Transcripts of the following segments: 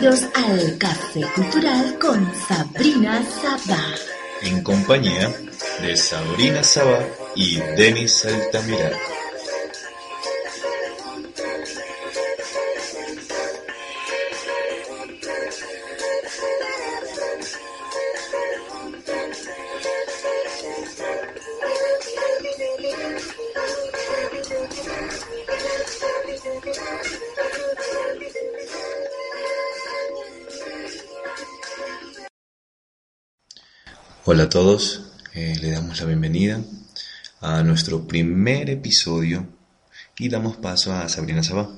bienvenidos al Café Cultural con Sabrina Sabá. En compañía de Sabrina Sabá y Denis Altamirano. Hola a todos, eh, le damos la bienvenida a nuestro primer episodio y damos paso a Sabrina Sabá.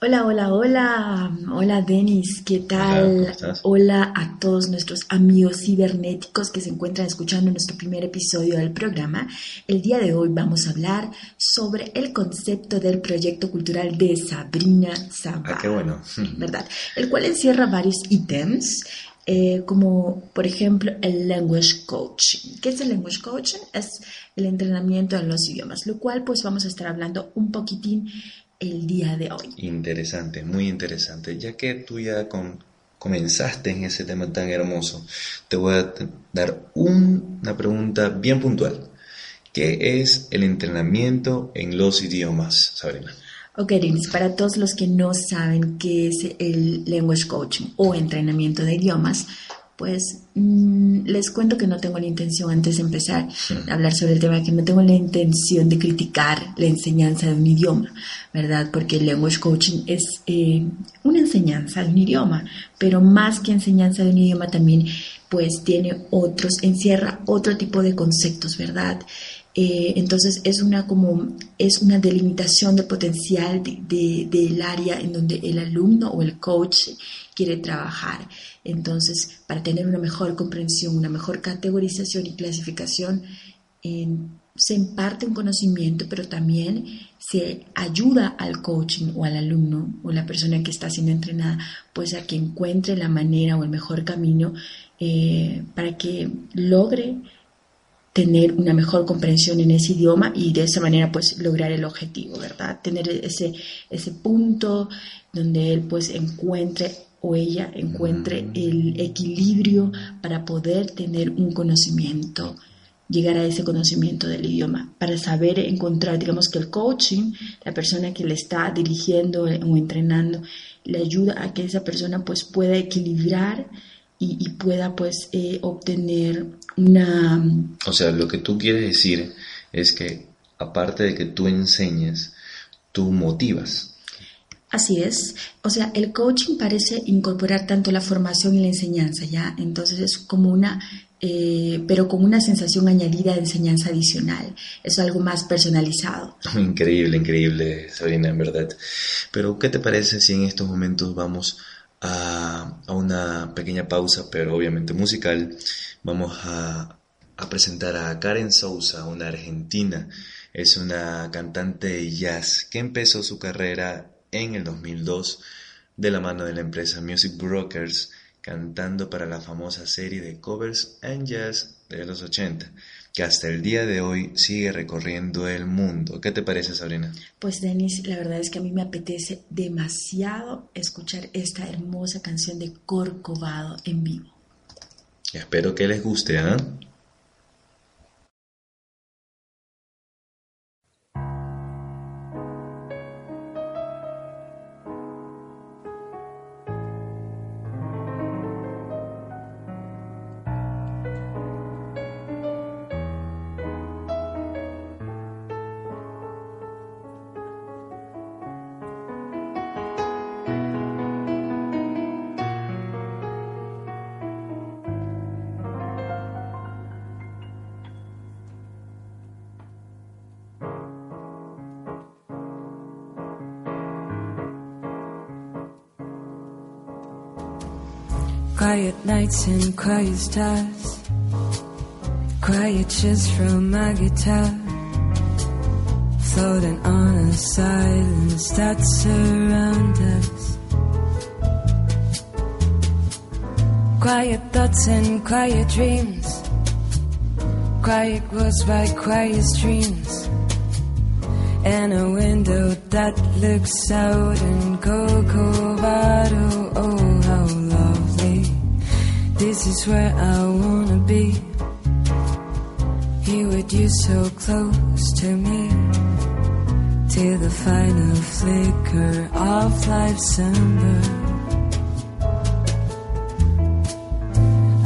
Hola, hola, hola. Hola, Denis. ¿Qué tal? Hola, ¿cómo estás? Hola a todos nuestros amigos cibernéticos que se encuentran escuchando nuestro primer episodio del programa. El día de hoy vamos a hablar sobre el concepto del proyecto cultural de Sabrina Sabá. Ah, qué bueno. ¿Verdad? El cual encierra varios ítems. Eh, como por ejemplo el language coaching. ¿Qué es el language coaching? Es el entrenamiento en los idiomas, lo cual pues vamos a estar hablando un poquitín el día de hoy. Interesante, muy interesante. Ya que tú ya con- comenzaste en ese tema tan hermoso, te voy a dar un- una pregunta bien puntual. ¿Qué es el entrenamiento en los idiomas, Sabrina? Ok, Denis, para todos los que no saben qué es el language coaching o entrenamiento de idiomas, pues mm, les cuento que no tengo la intención, antes de empezar a hablar sobre el tema, que no tengo la intención de criticar la enseñanza de un idioma, ¿verdad? Porque el language coaching es eh, una enseñanza de un idioma, pero más que enseñanza de un idioma también, pues tiene otros, encierra otro tipo de conceptos, ¿verdad? Eh, entonces es una como es una delimitación del potencial de- de- del área en donde el alumno o el coach quiere trabajar. Entonces, para tener una mejor comprensión, una mejor categorización y clasificación, se imparte un conocimiento, pero también se ayuda al coaching o al alumno o la persona que está siendo entrenada, pues a que encuentre la manera o el mejor camino eh, para que logre tener una mejor comprensión en ese idioma y de esa manera pues lograr el objetivo, ¿verdad? Tener ese, ese punto donde él pues encuentre o ella encuentre el equilibrio para poder tener un conocimiento, llegar a ese conocimiento del idioma, para saber encontrar, digamos que el coaching, la persona que le está dirigiendo o entrenando, le ayuda a que esa persona pues pueda equilibrar y, y pueda pues eh, obtener una O sea, lo que tú quieres decir es que aparte de que tú enseñes, tú motivas. Así es, o sea, el coaching parece incorporar tanto la formación y la enseñanza, ¿ya? Entonces es como una, eh, pero con una sensación añadida de enseñanza adicional, es algo más personalizado. Increíble, increíble, Sabrina, en verdad. Pero, ¿qué te parece si en estos momentos vamos a, una pequeña pausa, pero obviamente musical? Vamos a, presentar a Karen Souza, una argentina. Es una cantante de jazz que empezó su carrera en el 2002 de la mano de la empresa Music Brokers, cantando para la famosa serie de covers and jazz de los 80, que hasta el día de hoy sigue recorriendo el mundo. ¿Qué te parece, Sabrina? Pues Denis, la verdad es que a mí me apetece demasiado escuchar esta hermosa canción de Corcovado en vivo. Espero que les guste, ¿ah? Quiet nights and quiet stars. Quiet just from my guitar. Floating on a silence that surrounds us. Quiet thoughts and quiet dreams. Quiet words by quiet streams. And a window that looks out in Corcovado. Oh. This is where I wanna be. Here with you so close to me. Till the final flicker of life's ember.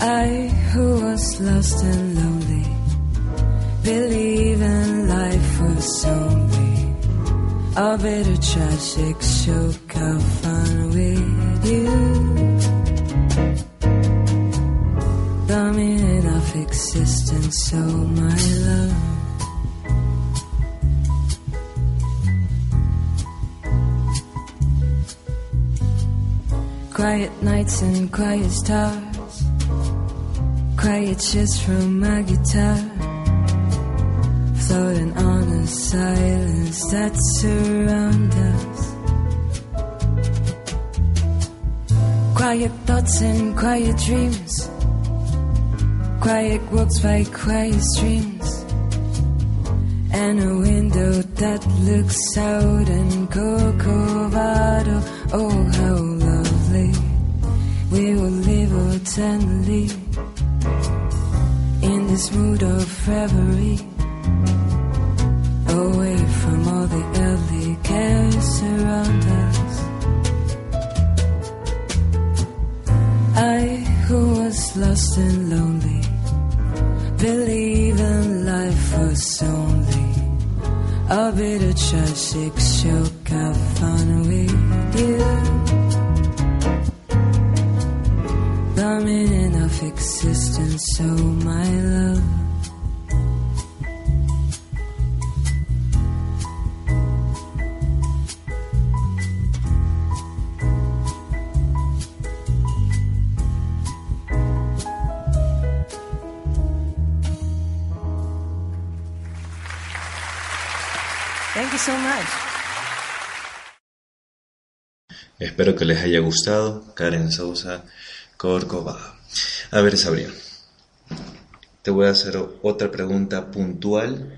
I who was lost and lonely, believe in life was only a bit of tragic shock of fun with you. Of existence, oh my love. Quiet nights and quiet stars. Quiet just from my guitar. Floating on a silence that surrounds us. Quiet thoughts and quiet dreams quiet walks by quiet streams and a window that looks out in Corcovado oh how lovely we will live eternally in this mood of reverie, away from all the earthly cares around us. I, who was lost and lonely, believing life was only a bit of just six joke. Have fun with you. in enough existence, so oh my love. Espero que les haya gustado. Karen Sousa, Corcovado. A ver, Sabrina. Te voy a hacer otra pregunta puntual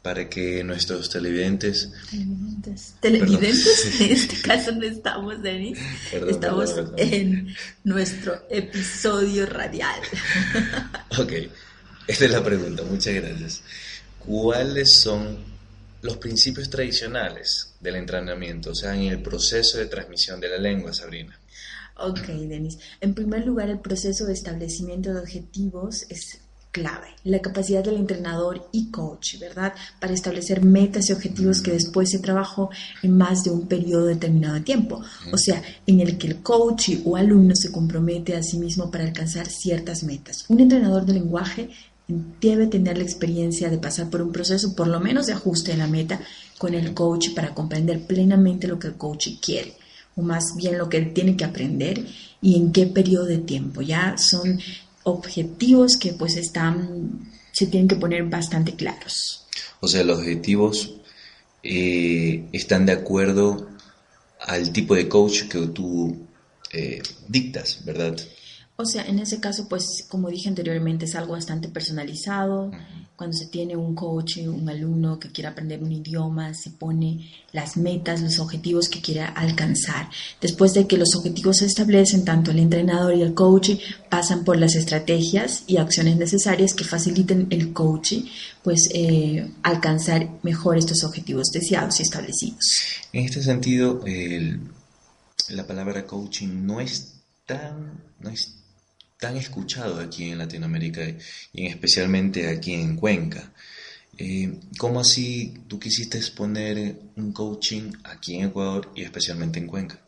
para que nuestros televidentes... Televidentes. Televidentes, en este caso no estamos, Denis. Perdón, estamos perdón. en nuestro episodio radial. Ok, esta es la pregunta, muchas gracias. ¿Cuáles son los principios tradicionales del entrenamiento, o sea, en el proceso de transmisión de la lengua, Sabrina? Ok, Denis. En primer lugar, el proceso de establecimiento de objetivos es clave. La capacidad del entrenador y coach, ¿verdad? Para establecer metas y objetivos que después se trabajó en más de un periodo determinado de tiempo. O sea, en el que el coach o alumno se compromete a sí mismo para alcanzar ciertas metas. Un entrenador de lenguaje debe tener la experiencia de pasar por un proceso, por lo menos de ajuste de la meta, con el coach para comprender plenamente lo que el coach quiere o más bien lo que él tiene que aprender y en qué periodo de tiempo. Ya son objetivos que pues están, se tienen que poner bastante claros. O sea, los objetivos eh, están de acuerdo al tipo de coach que tú eh, dictas, ¿verdad? O sea, en ese caso, pues como dije anteriormente, es algo bastante personalizado. Cuando se tiene un coach, un alumno que quiere aprender un idioma, se pone las metas, los objetivos que quiere alcanzar. Después de que los objetivos se establecen, tanto el entrenador y el coach pasan por las estrategias y acciones necesarias que faciliten el coach, pues eh, alcanzar mejor estos objetivos deseados y establecidos. En este sentido, el- la palabra coaching no es tan, no es tan escuchado aquí en Latinoamérica y en- especialmente aquí en Cuenca. Eh, ¿Cómo así tú quisiste exponer un coaching aquí en Ecuador y especialmente en Cuenca?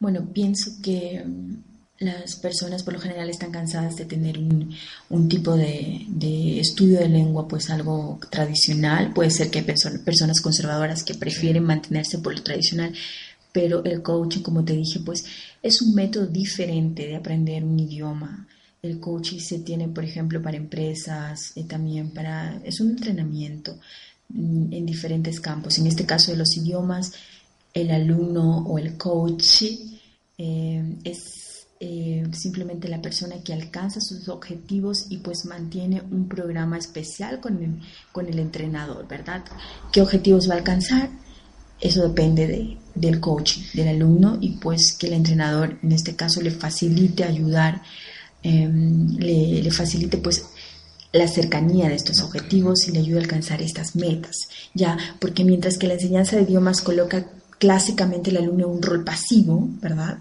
Bueno, pienso que mm, las personas por lo general están cansadas de tener un, un tipo de, de estudio de lengua, pues algo tradicional. Puede ser que hay perso- personas conservadoras que prefieren mantenerse por lo tradicional, pero el coaching, como te dije, pues es un método diferente de aprender un idioma. El coaching se tiene, por ejemplo, para empresas, y eh, también para, es un entrenamiento mm, en diferentes campos. En este caso de los idiomas, el alumno o el coach eh, es eh, simplemente la persona que alcanza sus objetivos y pues mantiene un programa especial con el, con el entrenador, ¿verdad? ¿Qué objetivos va a alcanzar? Eso depende de, del coach, del alumno y pues que el entrenador en este caso le facilite ayudar, em, le, le facilite pues la cercanía de estos objetivos y le ayude a alcanzar estas metas, ya, porque mientras que la enseñanza de idiomas coloca clásicamente el alumno un rol pasivo, ¿verdad?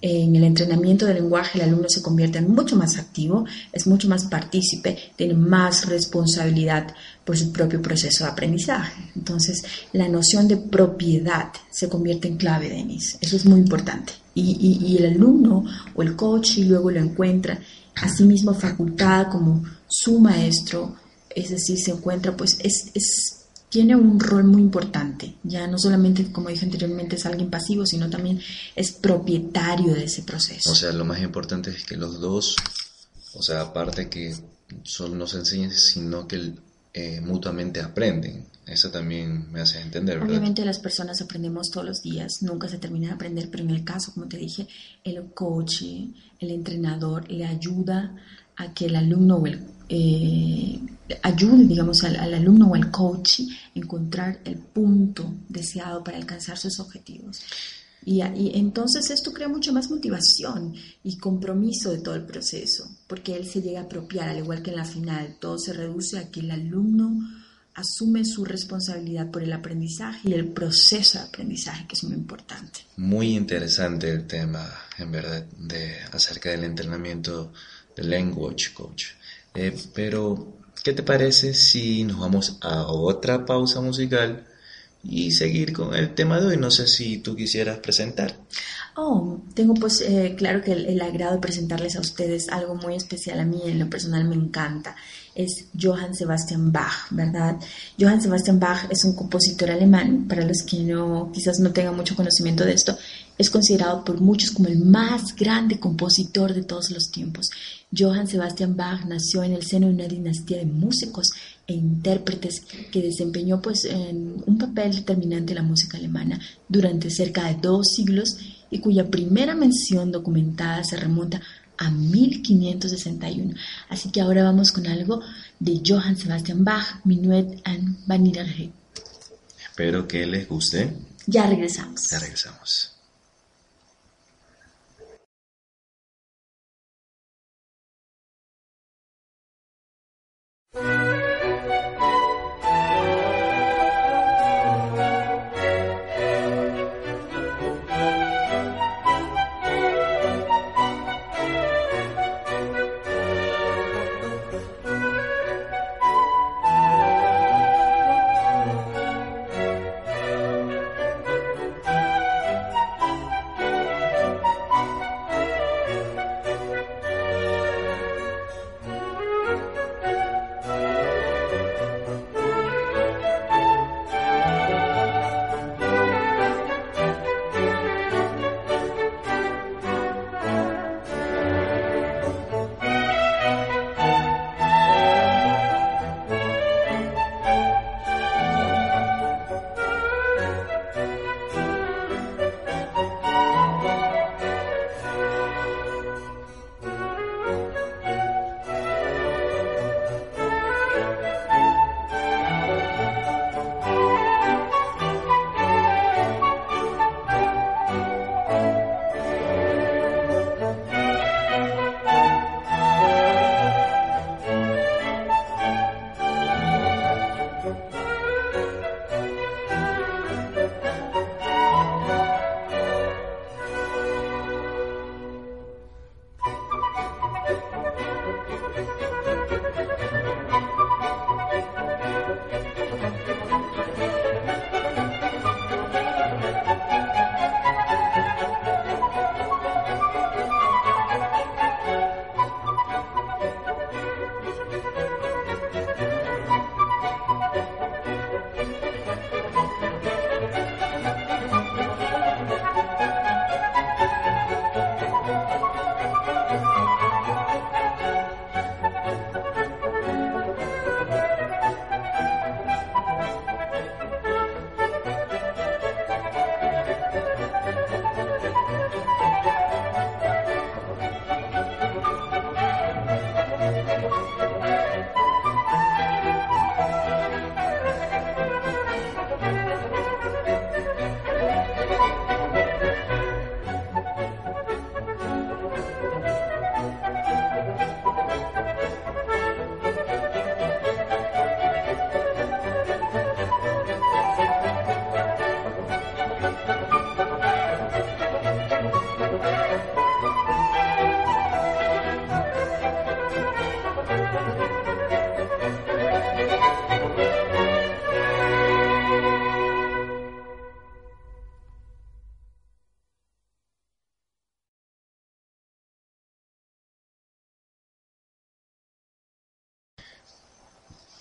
En el entrenamiento del lenguaje el alumno se convierte en mucho más activo, es mucho más partícipe, tiene más responsabilidad por su propio proceso de aprendizaje. Entonces, la noción de propiedad se convierte en clave, Denis. Eso es muy importante. Y, el alumno o el coach luego lo encuentra a sí mismo facultad como su maestro, es decir, se encuentra, pues es, es tiene un rol muy importante. Ya no solamente, como dije anteriormente, es alguien pasivo, sino también es propietario de ese proceso. O sea, lo más importante es que los dos, o sea, aparte que solo nos enseñen, sino que eh, mutuamente aprenden. Eso también me hace entender, ¿verdad? Obviamente las personas aprendemos todos los días, nunca se termina de aprender, pero en el caso, como te dije, el coach, el entrenador le ayuda a que el alumno o el eh, ayude, digamos, al, alumno o al coach a encontrar el punto deseado para alcanzar sus objetivos. Y, y, entonces esto crea mucho más motivación y compromiso de todo el proceso, porque él se llega a apropiar, al igual que en la final, todo se reduce a que el alumno asume su responsabilidad por el aprendizaje y el proceso de aprendizaje, que es muy importante. Muy interesante el tema, en verdad, de acerca del entrenamiento del language coach. Eh, pero, ¿qué te parece si nos vamos a otra pausa musical y seguir con el tema de hoy? No sé si tú quisieras presentar. Oh, tengo pues eh, claro que el, agrado de presentarles a ustedes algo muy especial a mí, en lo personal me encanta. Es Johann Sebastian Bach, ¿verdad? Johann Sebastian Bach es un compositor alemán, para los que no, quizás no tengan mucho conocimiento de esto, es considerado por muchos como el más grande compositor de todos los tiempos. Johann Sebastian Bach nació en el seno de una dinastía de músicos e intérpretes que desempeñó pues en un papel determinante en la música alemana durante cerca de dos siglos y cuya primera mención documentada se remonta a 1561. Así que ahora vamos con algo de Johann Sebastian Bach, Minuet and Vanille. Espero que les guste. Ya regresamos. Ya regresamos.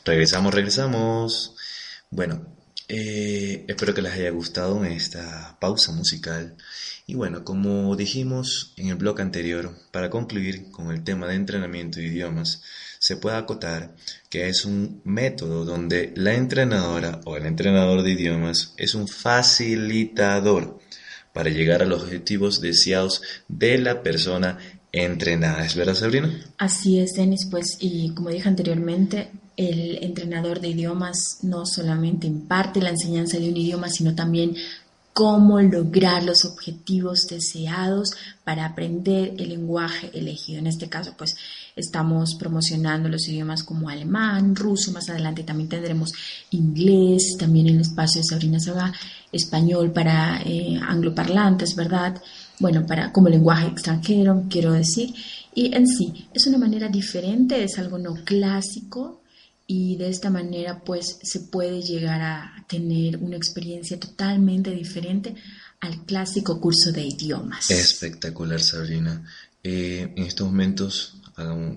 Regresamos, regresamos. Bueno, eh, espero que les haya gustado esta pausa musical. Y bueno, como dijimos en el blog anterior, para concluir con el tema de entrenamiento de idiomas, se puede acotar que es un método donde la entrenadora o el entrenador de idiomas es un facilitador para llegar a los objetivos deseados de la persona entrenada. ¿Es verdad, Sabrina? Así es, Denis. Pues, y como dije anteriormente, el entrenador de idiomas no solamente imparte la enseñanza de un idioma, sino también cómo lograr los objetivos deseados para aprender el lenguaje elegido. En este caso, pues estamos promocionando los idiomas como alemán, ruso, más adelante también tendremos inglés, también el espacio de Sabrina Saga, español para eh, angloparlantes, ¿verdad? Bueno, para como lenguaje extranjero, quiero decir. Y en sí, es una manera diferente, es algo no clásico, y de esta manera pues se puede llegar a tener una experiencia totalmente diferente al clásico curso de idiomas. Espectacular, Sabrina. Eh, en estos momentos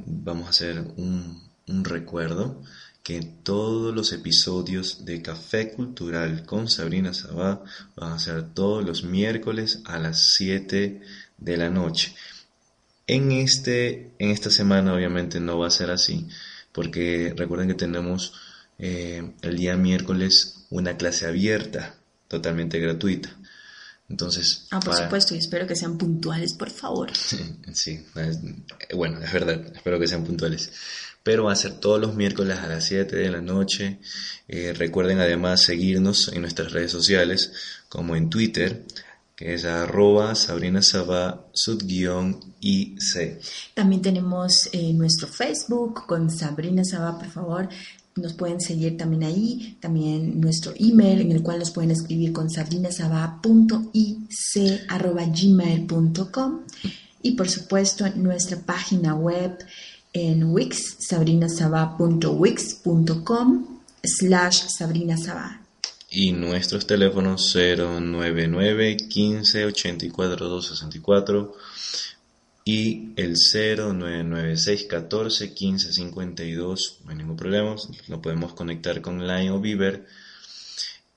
vamos a hacer un, un recuerdo que todos los episodios de Café Cultural con Sabrina Sabá van a ser todos los miércoles a las 7 de la noche. En, este, en esta semana obviamente no va a ser así, porque recuerden que tenemos eh, el día miércoles una clase abierta, totalmente gratuita. Entonces, ah, por supuesto, y espero que sean puntuales, por favor. sí, bueno, es verdad, espero que sean puntuales. Pero va a ser todos los miércoles a las 7 de la noche. Eh, recuerden además seguirnos en nuestras redes sociales, como en Twitter, es arroba Sabrina Saba, IC. También tenemos eh, nuestro Facebook con Sabrina Saba, por favor. Nos pueden seguir también ahí, también nuestro email en el cual nos pueden escribir con sabrinasaba.ic.gmail.com y por supuesto nuestra página web en Wix, sabrinasaba.wix.com slash sabrinasaba y nuestros teléfonos 099 15 84 264 y el 0996 14 15 52 no hay ningún problema lo podemos conectar con Line o Viber.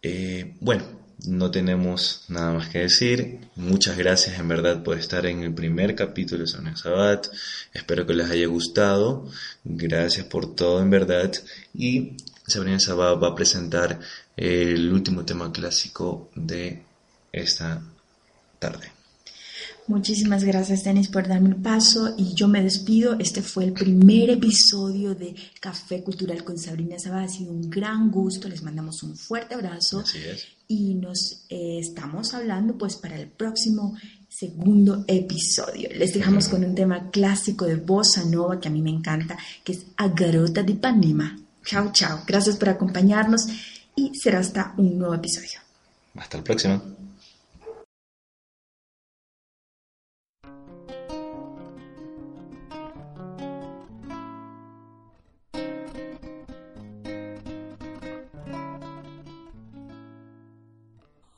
Eh, bueno no tenemos nada más que decir. Muchas gracias en verdad por estar en el primer capítulo de Sonia Sabat espero que les haya gustado. Gracias por todo en verdad. Y Sabrina Sabat va a presentar el último tema clásico de esta tarde. Muchísimas gracias, Denis, por darme el paso y yo me despido. Este fue el primer episodio de Café Cultural con Sabrina Saba. Ha sido un gran gusto. Les mandamos un fuerte abrazo. Así es. Y nos eh, estamos hablando pues para el próximo segundo episodio. Les dejamos con un tema clásico de bossa nova que a mí me encanta, que es A Garota de Panema. Chao, chao. Gracias por acompañarnos y será hasta un nuevo episodio. Hasta el próximo.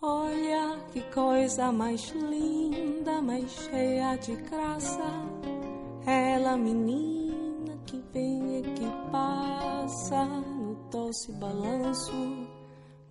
Olha que coisa mais linda, mais cheia de graça. Ela, menina que vem e que passa doce balanço,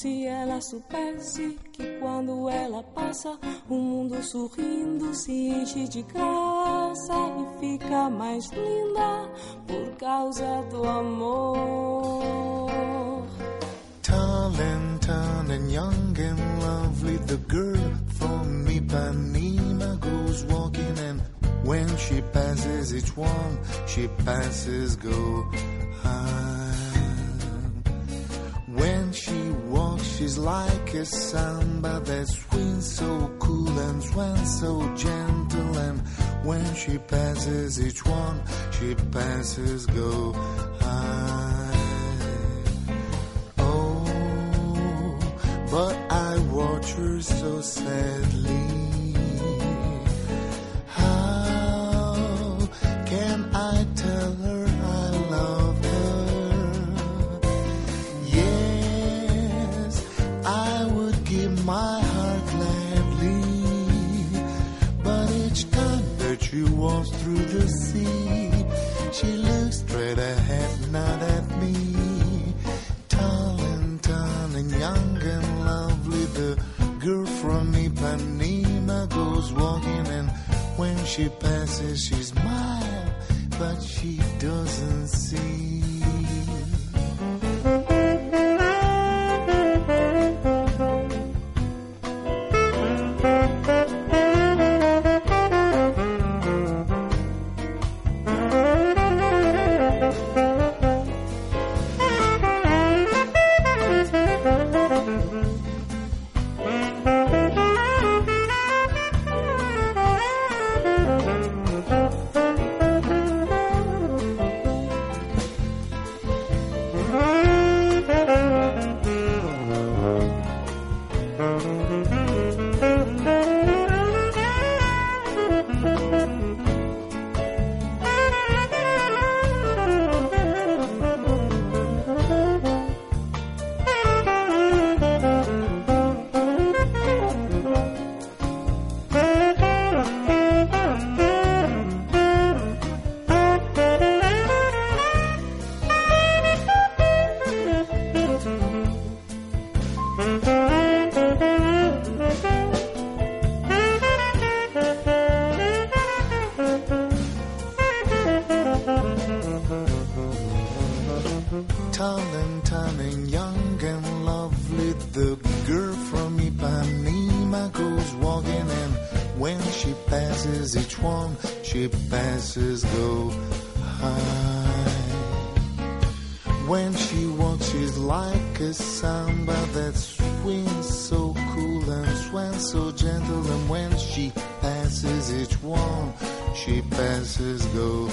Se ela soubesse que quando ela passa, o mundo sorrindo se enche de graça e fica mais linda por causa do amor. Talentana the girl from Ipanema goes walking and when she passes each one, she passes go When she's like a samba that swings so cool and swings so gentle. And when she passes each one, she passes go high. Oh, but I watch her so sadly. She passes, she smiles, but she doesn't see. so gentle, and when she passes each one, she passes go.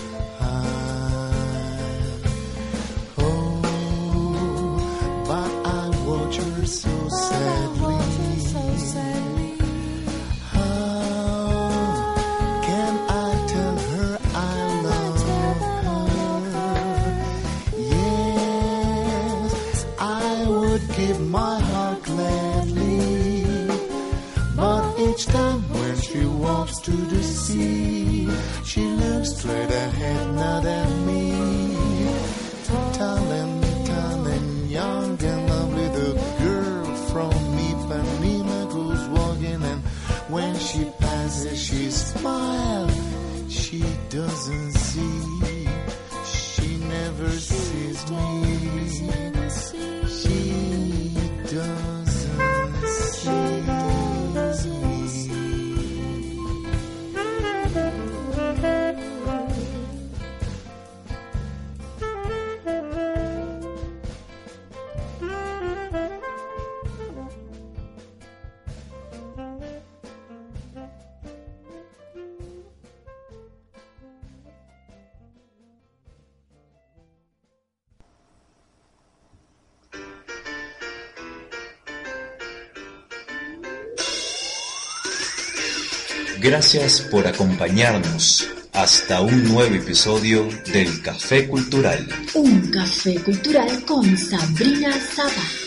Gracias por acompañarnos hasta un nuevo episodio del Café Cultural. Un café cultural con Sabrina Saba.